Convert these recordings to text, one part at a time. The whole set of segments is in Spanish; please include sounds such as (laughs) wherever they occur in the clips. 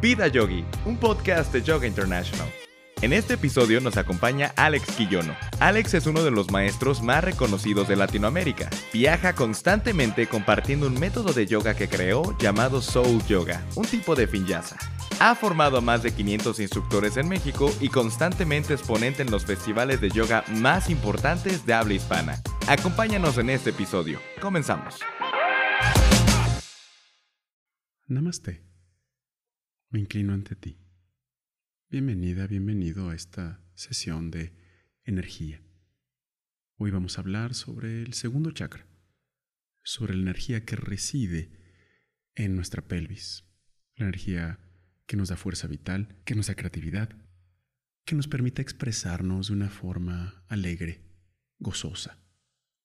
Vida Yogi, un podcast de Yoga International. En este episodio nos acompaña Alex Quillono. Alex es uno de los maestros más reconocidos de Latinoamérica. Viaja constantemente compartiendo un método de yoga que creó llamado Soul Yoga, un tipo de vinyasa. Ha formado a más de 500 instructores en México y constantemente exponente en los festivales de yoga más importantes de habla hispana. Acompáñanos en este episodio. Comenzamos. Namaste. Me inclino ante ti. Bienvenida, bienvenido a esta sesión de energía. Hoy vamos a hablar sobre el segundo chakra, sobre la energía que reside en nuestra pelvis, la energía que nos da fuerza vital, que nos da creatividad, que nos permite expresarnos de una forma alegre, gozosa.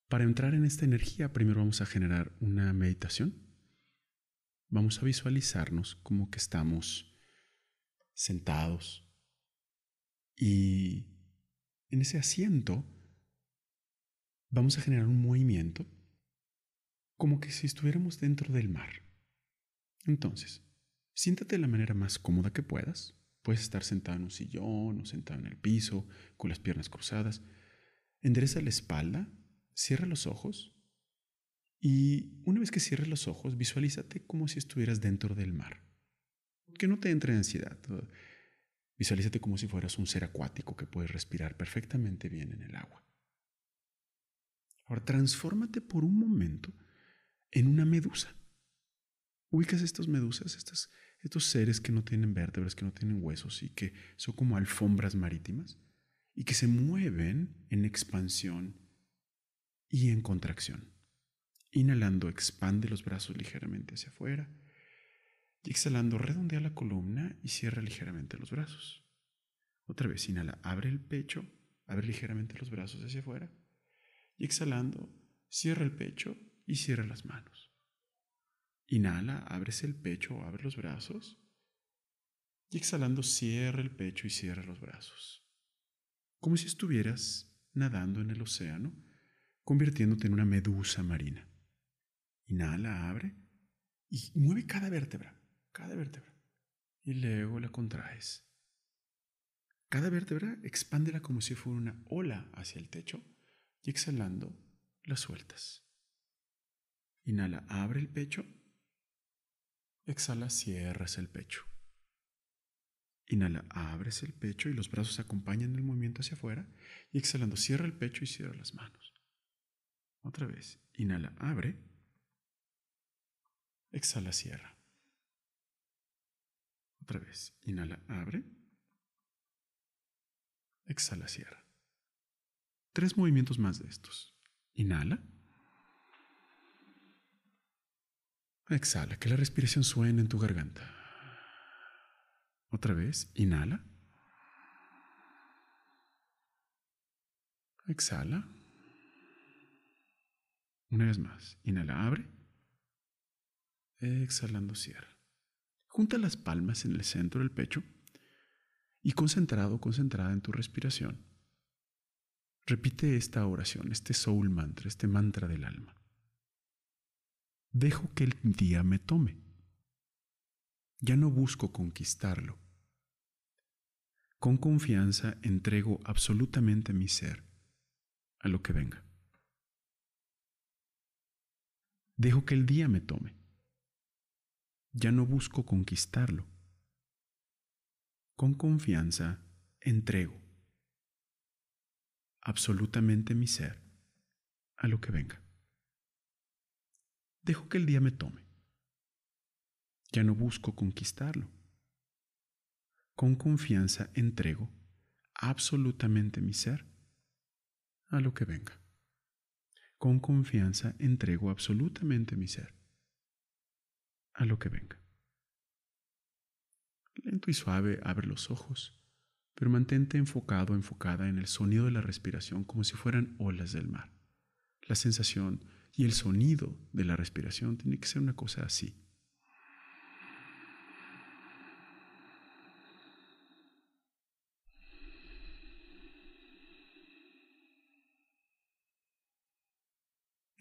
Para entrar en esta energía, primero vamos a generar una meditación. Vamos a visualizarnos como que estamos sentados. Y en ese asiento vamos a generar un movimiento como que si estuviéramos dentro del mar. Entonces, siéntate de la manera más cómoda que puedas. Puedes estar sentado en un sillón o sentado en el piso, con las piernas cruzadas. Endereza la espalda, cierra los ojos y una vez que cierres los ojos, visualízate como si estuvieras dentro del mar que no te entre ansiedad. Visualízate como si fueras un ser acuático que puedes respirar perfectamente bien en el agua. Ahora, transfórmate por un momento en una medusa. Ubicas estas medusas, estos, estos seres que no tienen vértebras, que no tienen huesos y que son como alfombras marítimas y que se mueven en expansión y en contracción. Inhalando, expande los brazos ligeramente hacia afuera y exhalando, redondea la columna y cierra ligeramente los brazos. Otra vez, inhala, abre el pecho, abre ligeramente los brazos hacia afuera. Y exhalando, cierra el pecho y cierra las manos. Inhala, abres el pecho, abre los brazos. Y exhalando, cierra el pecho y cierra los brazos. Como si estuvieras nadando en el océano, convirtiéndote en una medusa marina. Inhala, abre y mueve cada vértebra cada vértebra. Y luego la contraes. Cada vértebra expándela como si fuera una ola hacia el techo y exhalando la sueltas. Inhala, abre el pecho. Exhala, cierras el pecho. Inhala, abres el pecho y los brazos acompañan el movimiento hacia afuera. Y exhalando, cierra el pecho y cierra las manos. Otra vez. Inhala, abre. Exhala, cierra. Otra vez. Inhala, abre. Exhala, cierra. Tres movimientos más de estos. Inhala. Exhala, que la respiración suene en tu garganta. Otra vez, inhala. Exhala. Una vez más, inhala, abre. Exhalando, cierra. Junta las palmas en el centro del pecho y concentrado, concentrada en tu respiración. Repite esta oración, este soul mantra, este mantra del alma. Dejo que el día me tome. Ya no busco conquistarlo. Con confianza entrego absolutamente mi ser a lo que venga. Dejo que el día me tome. Ya no busco conquistarlo. Con confianza entrego absolutamente mi ser a lo que venga. Dejo que el día me tome. Ya no busco conquistarlo. Con confianza entrego absolutamente mi ser a lo que venga. Con confianza entrego absolutamente mi ser a lo que venga. Lento y suave abre los ojos, pero mantente enfocado, enfocada en el sonido de la respiración como si fueran olas del mar. La sensación y el sonido de la respiración tiene que ser una cosa así.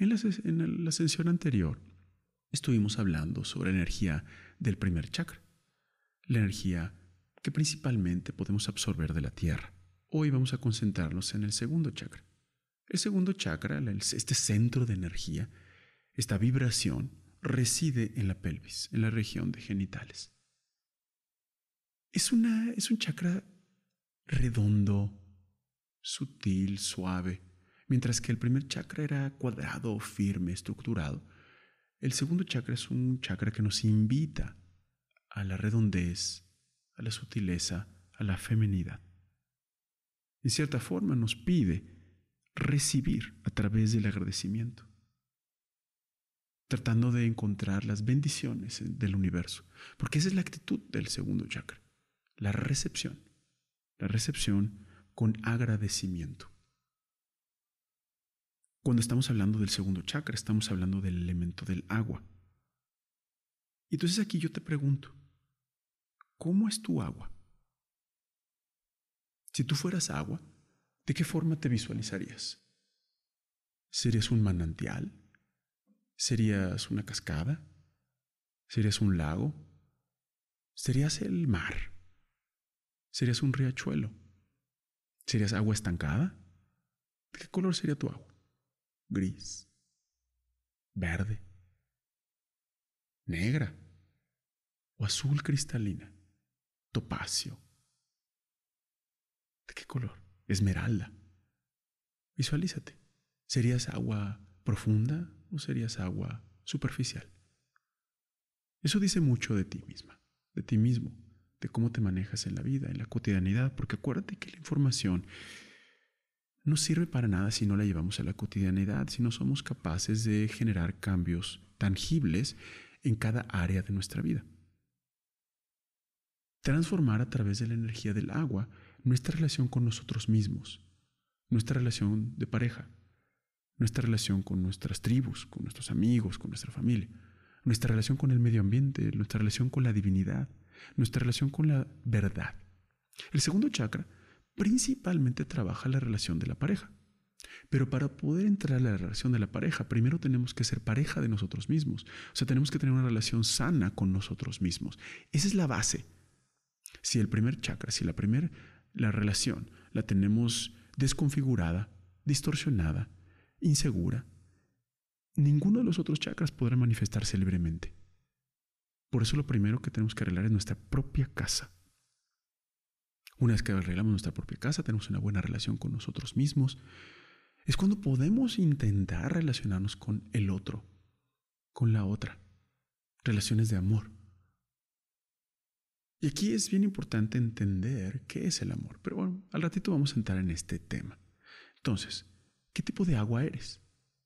En la, en anterior, estuvimos hablando sobre energía del primer chakra, la energía que principalmente podemos absorber de la tierra. Hoy vamos a concentrarnos en el segundo chakra. El segundo chakra, este centro de energía, esta vibración, reside en la pelvis, en la región de genitales. Es, una, es un chakra redondo, sutil, suave. Mientras que el primer chakra era cuadrado, firme, estructurado, el segundo chakra es un chakra que nos invita a la redondez, a la sutileza, a la feminidad. En cierta forma nos pide recibir a través del agradecimiento, tratando de encontrar las bendiciones del universo, porque esa es la actitud del segundo chakra, la recepción, la recepción con agradecimiento. Cuando estamos hablando del segundo chakra, estamos hablando del elemento del agua. Y entonces aquí yo te pregunto, ¿cómo es tu agua? Si tú fueras agua, ¿de qué forma te visualizarías? ¿Serías un manantial? ¿Serías una cascada? ¿Serías un lago? ¿Serías el mar? ¿Serías un riachuelo? ¿Serías agua estancada? ¿De qué color sería tu agua? Gris, verde, negra o azul cristalina, topacio. ¿De qué color? Esmeralda. Visualízate. ¿Serías agua profunda o serías agua superficial? Eso dice mucho de ti misma, de ti mismo, de cómo te manejas en la vida, en la cotidianidad, porque acuérdate que la información no sirve para nada si no la llevamos a la cotidianidad, si no somos capaces de generar cambios tangibles en cada área de nuestra vida. Transformar a través de la energía del agua nuestra relación con nosotros mismos, nuestra relación de pareja, nuestra relación con nuestras tribus, con nuestros amigos, con nuestra familia, nuestra relación con el medio ambiente, nuestra relación con la divinidad, nuestra relación con la verdad. El segundo chakra principalmente trabaja la relación de la pareja. Pero para poder entrar a la relación de la pareja, primero tenemos que ser pareja de nosotros mismos. O sea, tenemos que tener una relación sana con nosotros mismos. Esa es la base. Si el primer chakra, si la primera la relación la tenemos desconfigurada, distorsionada, insegura, ninguno de los otros chakras podrá manifestarse libremente. Por eso lo primero que tenemos que arreglar es nuestra propia casa. Una vez que arreglamos nuestra propia casa, tenemos una buena relación con nosotros mismos, es cuando podemos intentar relacionarnos con el otro, con la otra. Relaciones de amor. Y aquí es bien importante entender qué es el amor. Pero bueno, al ratito vamos a entrar en este tema. Entonces, ¿qué tipo de agua eres?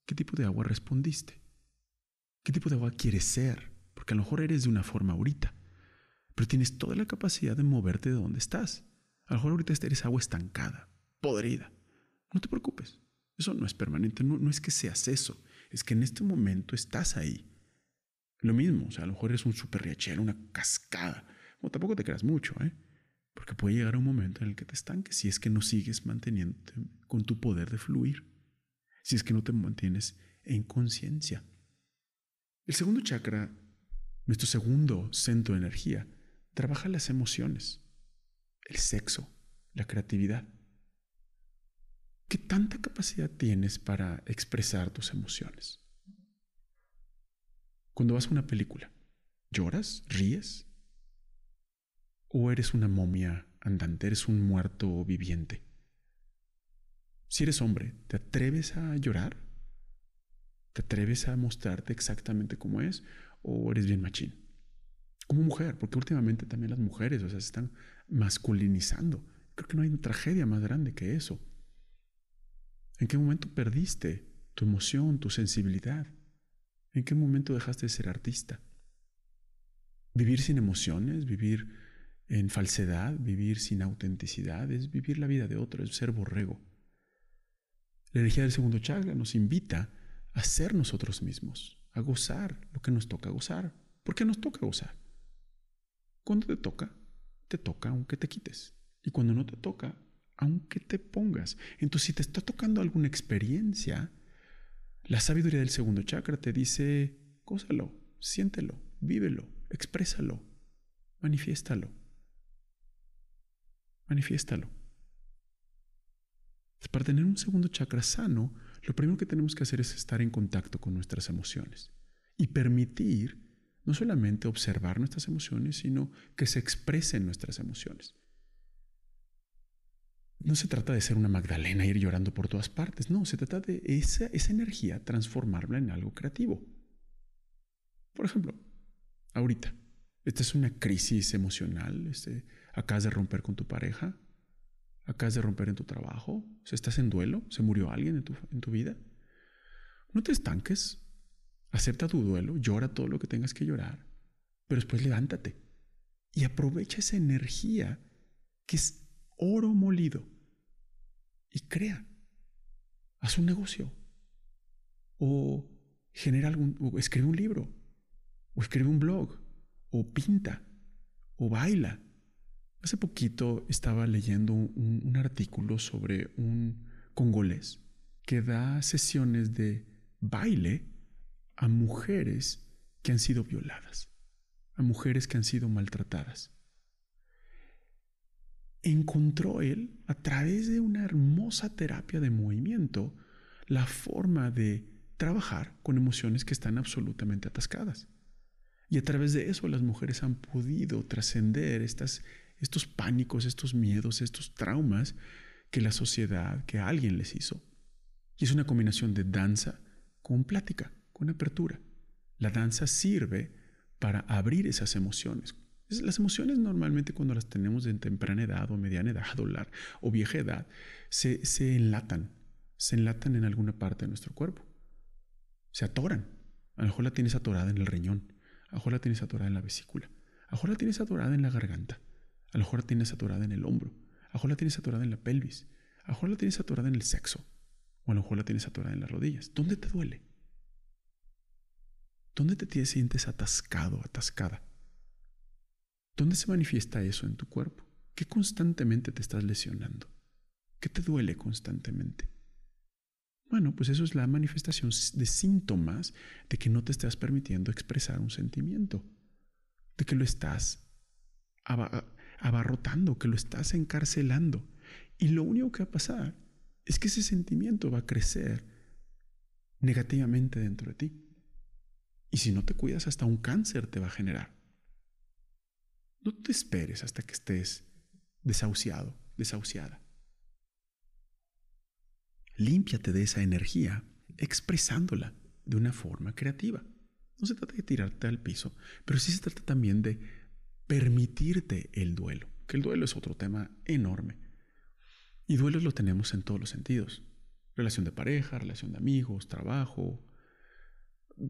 ¿Qué tipo de agua respondiste? ¿Qué tipo de agua quieres ser? Porque a lo mejor eres de una forma ahorita, pero tienes toda la capacidad de moverte de donde estás. A lo mejor ahorita eres agua estancada, podrida. No te preocupes. Eso no es permanente. No, es que seas eso. Es que en este momento estás ahí. Lo mismo. O sea, a lo mejor eres un super riachero, una cascada. O tampoco te creas mucho, ¿eh? Porque puede llegar un momento en el que te estanques si es que no sigues manteniéndote con tu poder de fluir. Si es que no te mantienes en conciencia. El segundo chakra, nuestro segundo centro de energía, trabaja las emociones el sexo, la creatividad. ¿Qué tanta capacidad tienes para expresar tus emociones? Cuando vas a una película, ¿lloras? ¿Ríes? ¿O eres una momia andante? ¿Eres un muerto viviente? Si eres hombre, ¿te atreves a llorar? ¿Te atreves a mostrarte exactamente como es? ¿O eres bien machín? Como mujer, porque últimamente también las mujeres, o sea, se están masculinizando. Creo que no hay una tragedia más grande que eso. ¿En qué momento perdiste tu emoción, tu sensibilidad? ¿En qué momento dejaste de ser artista? Vivir sin emociones, vivir en falsedad, vivir sin autenticidad, es vivir la vida de otro, es ser borrego. La energía del segundo chakra nos invita a ser nosotros mismos, a gozar lo que nos toca gozar. ¿Por qué nos toca gozar? Cuando te toca, te toca aunque te quites. Y cuando no te toca, aunque te pongas. Entonces, si te está tocando alguna experiencia, la sabiduría del segundo chakra te dice, gózalo, siéntelo, vívelo, exprésalo. manifiéstalo. Manifiéstalo. Para tener un segundo chakra sano, lo primero que tenemos que hacer es estar en contacto con nuestras emociones y permitir no solamente observar nuestras emociones, sino que se expresen nuestras emociones. No se trata de ser una Magdalena, ir llorando por todas partes, no, se trata de esa, esa energía transformarla en algo creativo. Por ejemplo, ahorita, esta es una crisis emocional, este, acabas de romper con tu pareja, acabas de romper en tu trabajo, ¿Se estás en duelo, se murió alguien en tu, en tu vida. No te estanques, acepta tu duelo, llora todo lo que tengas que llorar, pero después levántate y aprovecha esa energía que es oro molido y crea. Haz un negocio o genera algún, o escribe un libro o escribe un blog o pinta o baila Hace poquito estaba leyendo un, artículo sobre un congolés que da sesiones de baile a mujeres que han sido violadas, a mujeres que han sido maltratadas. Encontró él, a través de una hermosa terapia de movimiento, la forma de trabajar con emociones que están absolutamente atascadas. Y a través de eso las mujeres han podido trascender estos pánicos, estos miedos, estos traumas que la sociedad, que alguien les hizo. Y es una combinación de danza con plática, con apertura. La danza sirve para abrir esas emociones. Las emociones normalmente cuando las tenemos en temprana edad o mediana edad o, o vieja edad, se, se enlatan, se enlatan en alguna parte de nuestro cuerpo. Se atoran. A lo mejor la tienes atorada en el riñón, a lo mejor la tienes atorada en la vesícula, a lo mejor la tienes atorada en la garganta, a lo mejor la tienes atorada en el hombro, a lo mejor la tienes atorada en la pelvis, a lo mejor la tienes atorada en el sexo, o a lo mejor la tienes atorada en las rodillas. ¿Dónde te duele? ¿Dónde te sientes atascado, atascada? ¿Dónde se manifiesta eso en tu cuerpo? ¿Qué constantemente te estás lesionando? ¿Qué te duele constantemente? Bueno, pues eso es la manifestación de síntomas de que no te estás permitiendo expresar un sentimiento, de que lo estás abarrotando, que lo estás encarcelando. Y lo único que va a pasar es que ese sentimiento va a crecer negativamente dentro de ti. Y si no te cuidas, hasta un cáncer te va a generar. No te esperes hasta que estés desahuciado, desahuciada. Límpiate de esa energía expresándola de una forma creativa. No se trata de tirarte al piso, pero sí se trata también de permitirte el duelo, que el duelo es otro tema enorme. Y duelos lo tenemos en todos los sentidos. Relación de pareja, relación de amigos, trabajo,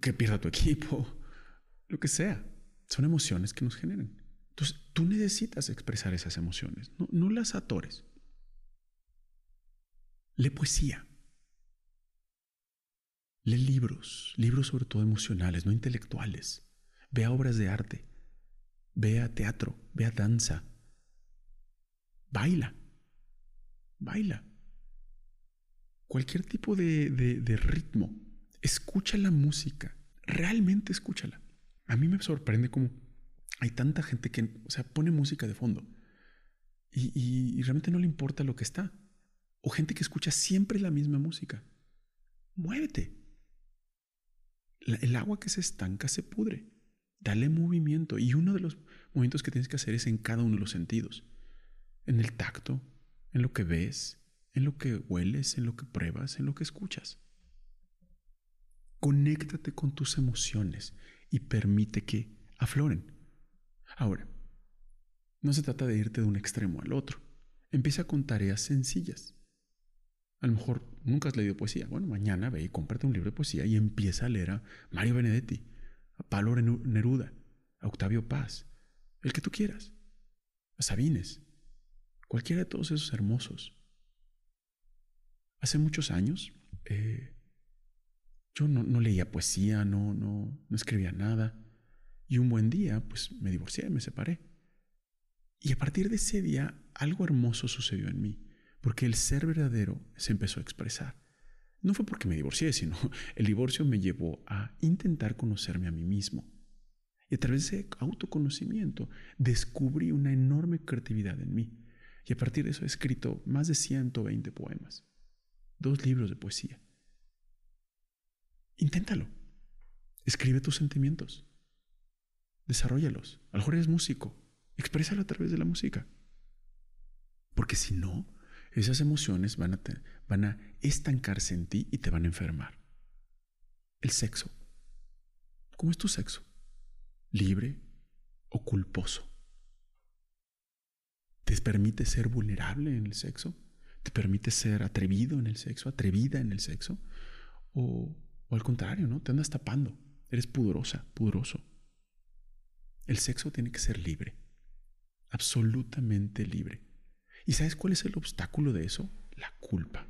que pierda tu equipo, (laughs) lo que sea. Son emociones que nos generan. Entonces, tú necesitas expresar esas emociones, no, no las atores. Lee poesía. Lee libros, libros sobre todo emocionales, no intelectuales. Vea obras de arte. Vea teatro, vea danza. Baila. Baila. Cualquier tipo de, de, ritmo. Escucha la música. Realmente escúchala. A mí me sorprende cómo hay tanta gente que, o sea, pone música de fondo y, realmente no le importa lo que está. O gente que escucha siempre la misma música. Muévete. el agua que se estanca se pudre. Dale movimiento. Y uno de los movimientos que tienes que hacer es en cada uno de los sentidos. En el tacto, en lo que ves, en lo que hueles, en lo que pruebas, en lo que escuchas. Conéctate con tus emociones y permite que afloren. Ahora, no se trata de irte de un extremo al otro. Empieza con tareas sencillas. A lo mejor nunca has leído poesía. Bueno, mañana ve y cómprate un libro de poesía y empieza a leer a Mario Benedetti, a Pablo Neruda, a Octavio Paz, el que tú quieras, a Sabines, cualquiera de todos esos hermosos. Hace muchos años eh, yo no, leía poesía, no, no, no escribía nada, y un buen día pues me divorcié, me separé. Y a partir de ese día algo hermoso sucedió en mí, porque el ser verdadero se empezó a expresar. No fue porque me divorcié, sino (laughs) el divorcio me llevó a intentar conocerme a mí mismo. Y a través de ese autoconocimiento descubrí una enorme creatividad en mí. Y a partir de eso he escrito más de 120 poemas, dos libros de poesía. Inténtalo. Escribe tus sentimientos. Desarrollalos. A lo mejor eres músico. Exprésalo a través de la música. Porque si no, esas emociones van a, van a estancarse en ti y te van a enfermar. El sexo. ¿Cómo es tu sexo? ¿Libre o culposo? ¿Te permite ser vulnerable en el sexo? ¿Te permite ser atrevido en el sexo? ¿Atrevida en el sexo? ¿O, o al contrario, ¿no? Te andas tapando. Eres pudorosa, pudoroso. El sexo tiene que ser libre. Absolutamente libre. ¿Y sabes cuál es el obstáculo de eso? La culpa.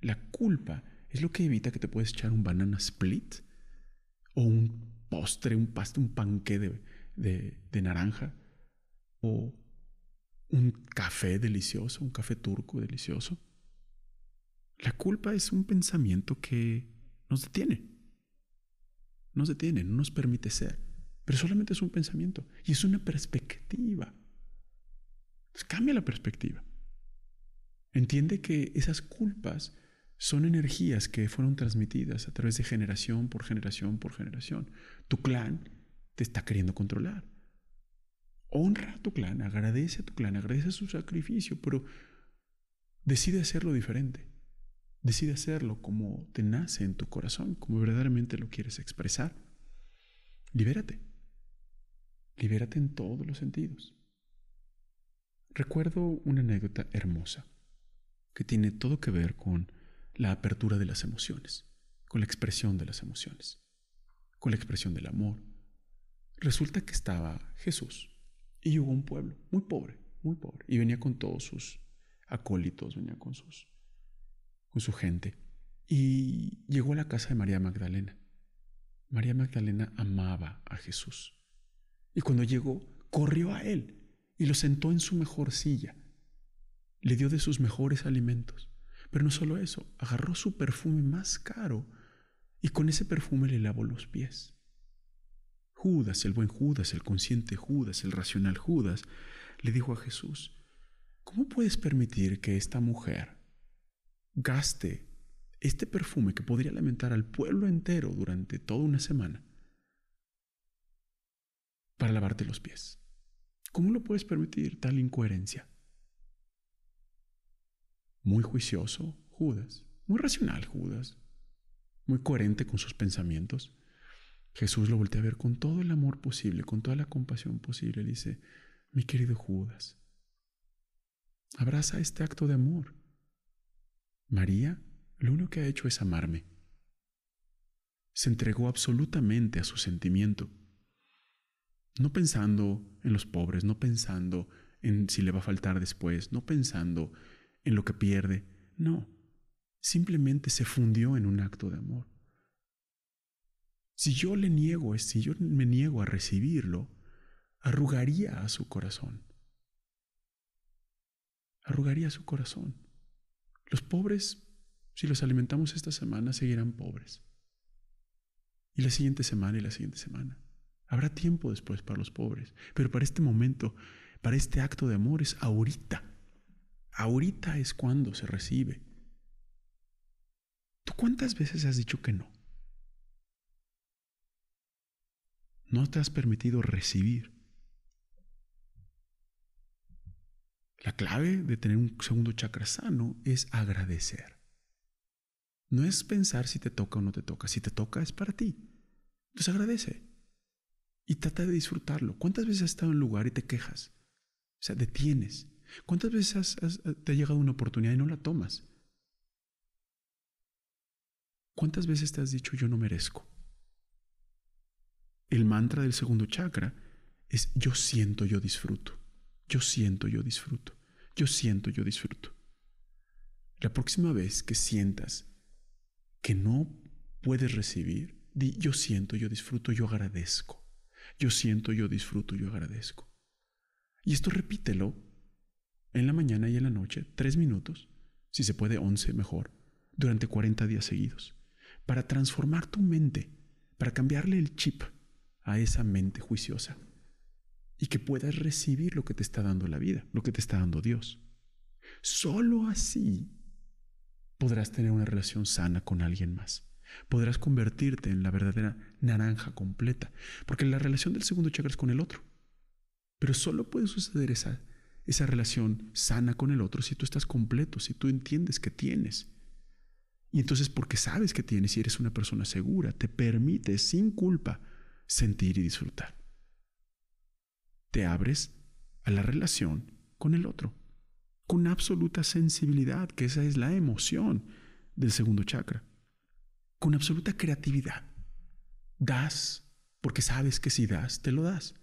La culpa es lo que evita que te puedas echar un banana split o un postre, un paste, un panque de, de naranja o un café delicioso, un café turco delicioso. La culpa es un pensamiento que nos detiene. Nos detiene, no nos permite ser. Pero solamente es un pensamiento y es una perspectiva. Cambia la perspectiva. Entiende que esas culpas son energías que fueron transmitidas a través de generación por generación por generación. Tu clan te está queriendo controlar. Honra a tu clan, agradece a tu clan, agradece su sacrificio, pero decide hacerlo diferente. Decide hacerlo como te nace en tu corazón, como verdaderamente lo quieres expresar. Libérate. Libérate en todos los sentidos. Recuerdo una anécdota hermosa que tiene todo que ver con la apertura de las emociones, con la expresión de las emociones, con la expresión del amor. Resulta que estaba Jesús y llegó a un pueblo muy pobre, muy pobre, y venía con todos sus acólitos, venía con sus con su gente y llegó a la casa de María Magdalena. María Magdalena amaba a Jesús. Y cuando llegó, corrió a él y lo sentó en su mejor silla. Le dio de sus mejores alimentos. Pero no solo eso, agarró su perfume más caro y con ese perfume le lavó los pies. Judas, el buen Judas, el consciente Judas, el racional Judas, le dijo a Jesús, ¿cómo puedes permitir que esta mujer gaste este perfume que podría lamentar al pueblo entero durante toda una semana para lavarte los pies? ¿Cómo lo puedes permitir tal incoherencia? Muy juicioso Judas, muy racional Judas, muy coherente con sus pensamientos. Jesús lo voltea a ver con todo el amor posible, con toda la compasión posible. Le dice, mi querido Judas, abraza este acto de amor. María lo único que ha hecho es amarme. Se entregó absolutamente a su sentimiento no pensando en los pobres, no pensando en si le va a faltar después, no pensando en lo que pierde, no, simplemente se fundió en un acto de amor. Si yo le niego, si yo me niego a recibirlo, arrugaría a su corazón. Arrugaría su corazón. Los pobres, si los alimentamos esta semana, seguirán pobres. Y la siguiente semana y la siguiente semana. Habrá tiempo después para los pobres, pero para este momento, para este acto de amor es ahorita. Ahorita es cuando se recibe. ¿Tú cuántas veces has dicho que no? No te has permitido recibir. La clave de tener un segundo chakra sano es agradecer. No es pensar si te toca o no te toca. Si te toca es para ti. Entonces agradece y trata de disfrutarlo. ¿Cuántas veces has estado en un lugar y te quejas? O sea, detienes. ¿Cuántas veces te ha llegado una oportunidad y no la tomas? ¿Cuántas veces te has dicho yo no merezco? El mantra del segundo chakra es yo siento, yo disfruto. Yo siento, yo disfruto. Yo siento, yo disfruto. La próxima vez que sientas que no puedes recibir, di yo siento, yo disfruto, yo agradezco. Yo siento, yo disfruto, yo agradezco. Y esto repítelo en la mañana y en la noche, tres minutos, si se puede once mejor, durante 40 días seguidos, para transformar tu mente, para cambiarle el chip a esa mente juiciosa y que puedas recibir lo que te está dando la vida, lo que te está dando Dios. Solo así podrás tener una relación sana con alguien más. Podrás convertirte en la verdadera naranja completa, porque la relación del segundo chakra es con el otro. Pero solo puede suceder esa, esa relación sana con el otro si tú estás completo, si tú entiendes que tienes. Y entonces porque sabes que tienes y eres una persona segura, te permite sin culpa sentir y disfrutar. Te abres a la relación con el otro, con absoluta sensibilidad, que esa es la emoción del segundo chakra, con absoluta creatividad. Das porque sabes que si das, te lo das,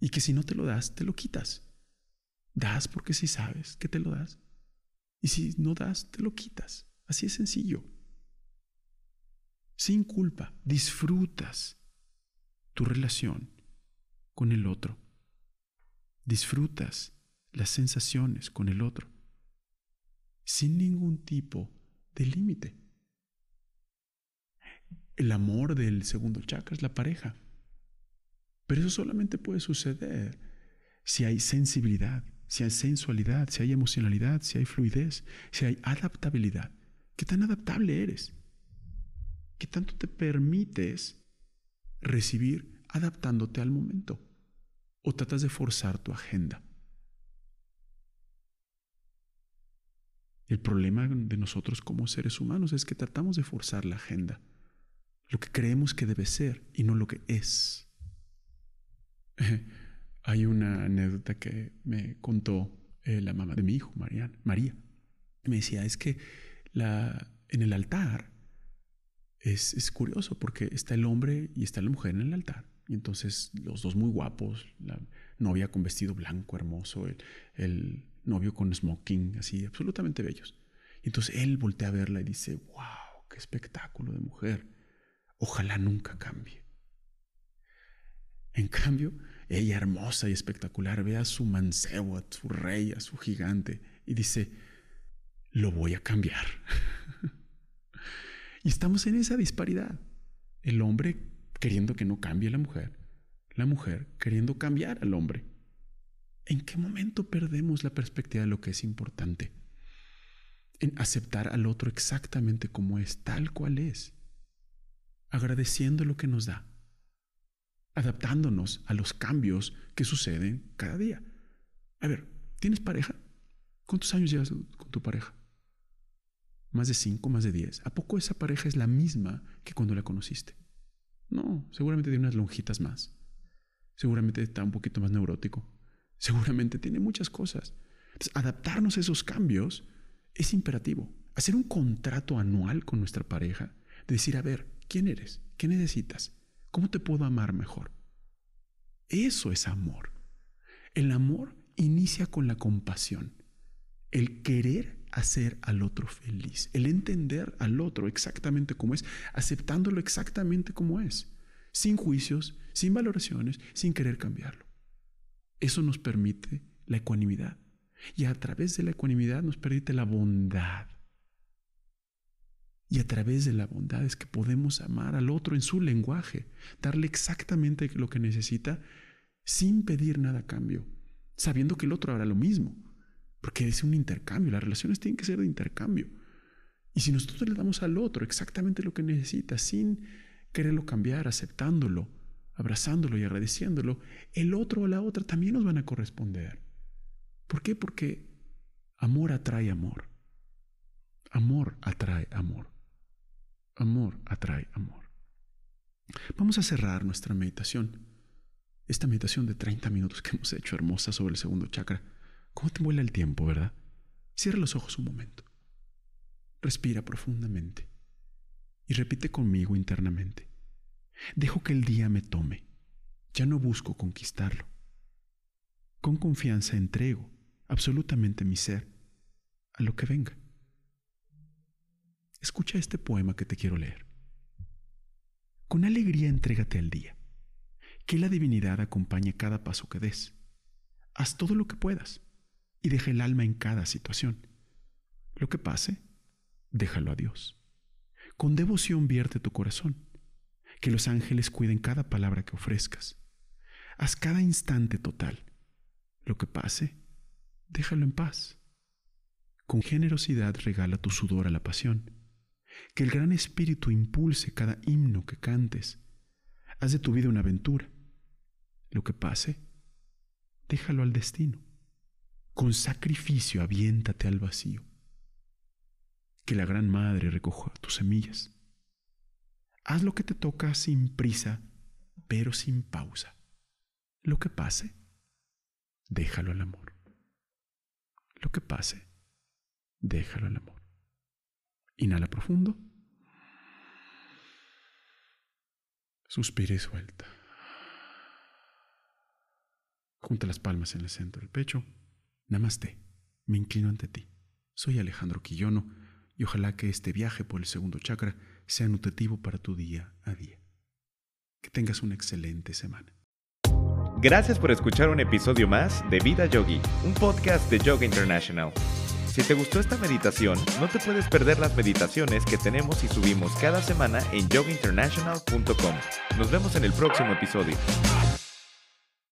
y que si no te lo das, te lo quitas. Das porque si sabes que te lo das, y si no das, te lo quitas. Así es sencillo. Sin culpa, disfrutas tu relación con el otro. Disfrutas las sensaciones con el otro sin ningún tipo de límite. El amor del segundo chakra es la pareja. Pero eso solamente puede suceder si hay sensibilidad, si hay sensualidad, si hay emocionalidad, si hay fluidez, si hay adaptabilidad. ¿Qué tan adaptable eres? ¿Qué tanto te permites recibir adaptándote al momento? ¿O tratas de forzar tu agenda? El problema de nosotros como seres humanos es que tratamos de forzar la agenda, lo que creemos que debe ser y no lo que es. (laughs) Hay una anécdota que me contó eh, la mamá de mi hijo, María. Me decía, es que en el altar es, curioso porque está el hombre y está la mujer en el altar. Y entonces los dos muy guapos, la novia con vestido blanco hermoso, el, el novio con smoking, así, absolutamente bellos. Y entonces él voltea a verla y dice, wow, qué espectáculo de mujer. Ojalá nunca cambie. En cambio, ella hermosa y espectacular ve a su mancebo, a su rey, a su gigante, y dice, lo voy a cambiar. (laughs) y estamos en esa disparidad. El hombre queriendo que no cambie la mujer, la mujer queriendo cambiar al hombre. ¿En qué momento perdemos la perspectiva de lo que es importante? En aceptar al otro exactamente como es, tal cual es, agradeciendo lo que nos da, adaptándonos a los cambios que suceden cada día. A ver, ¿tienes pareja? ¿Cuántos años llevas con tu pareja? ¿Más de cinco, más de diez? ¿A poco esa pareja es la misma que cuando la conociste? No, seguramente tiene unas lonjitas más. Seguramente está un poquito más neurótico. Seguramente tiene muchas cosas. adaptarnos a esos cambios es imperativo. Hacer un contrato anual con nuestra pareja, de decir, a ver, ¿quién eres? ¿Qué necesitas? ¿Cómo te puedo amar mejor? Eso es amor. El amor inicia con la compasión, el querer hacer al otro feliz, el entender al otro exactamente como es, aceptándolo exactamente como es, sin juicios, sin valoraciones, sin querer cambiarlo. Eso nos permite la ecuanimidad. Y a través de la ecuanimidad nos permite la bondad. Y a través de la bondad es que podemos amar al otro en su lenguaje, darle exactamente lo que necesita sin pedir nada a cambio, sabiendo que el otro hará lo mismo, porque es un intercambio, las relaciones tienen que ser de intercambio. Y si nosotros le damos al otro exactamente lo que necesita, sin quererlo cambiar, aceptándolo, abrazándolo y agradeciéndolo, el otro o la otra también nos van a corresponder. ¿Por qué? Porque amor atrae amor. Amor atrae amor. Amor atrae amor. Vamos a cerrar nuestra meditación. Esta meditación de 30 minutos que hemos hecho hermosa sobre el segundo chakra. ¿Cómo te vuela el tiempo, verdad? Cierra los ojos un momento. Respira profundamente y repite conmigo internamente. Dejo que el día me tome. Ya no busco conquistarlo. Con confianza entrego absolutamente mi ser a lo que venga. Escucha este poema que te quiero leer. Con alegría entrégate al día. Que la divinidad acompañe cada paso que des. Haz todo lo que puedas y deja el alma en cada situación. Lo que pase, déjalo a Dios. Con devoción vierte tu corazón Que los ángeles cuiden cada palabra que ofrezcas. Haz cada instante total. Lo que pase, déjalo en paz. Con generosidad regala tu sudor a la pasión. Que el gran espíritu impulse cada himno que cantes. Haz de tu vida una aventura. Lo que pase, déjalo al destino. Con sacrificio aviéntate al vacío. Que la Gran Madre recoja tus semillas. Haz lo que te toca sin prisa, pero sin pausa. Lo que pase, déjalo al amor. Lo que pase, déjalo al amor. Inhala profundo. Suspira y suelta. Junta las palmas en el centro del pecho. Namaste. Me inclino ante ti. Soy Alejandro Quillono y ojalá que este viaje por el segundo chakra sea nutritivo para tu día a día. Que tengas una excelente semana. Gracias por escuchar un episodio más de Vida Yogi, un podcast de Yoga International. Si te gustó esta meditación, no te puedes perder las meditaciones que tenemos y subimos cada semana en yogainternational.com. Nos vemos en el próximo episodio.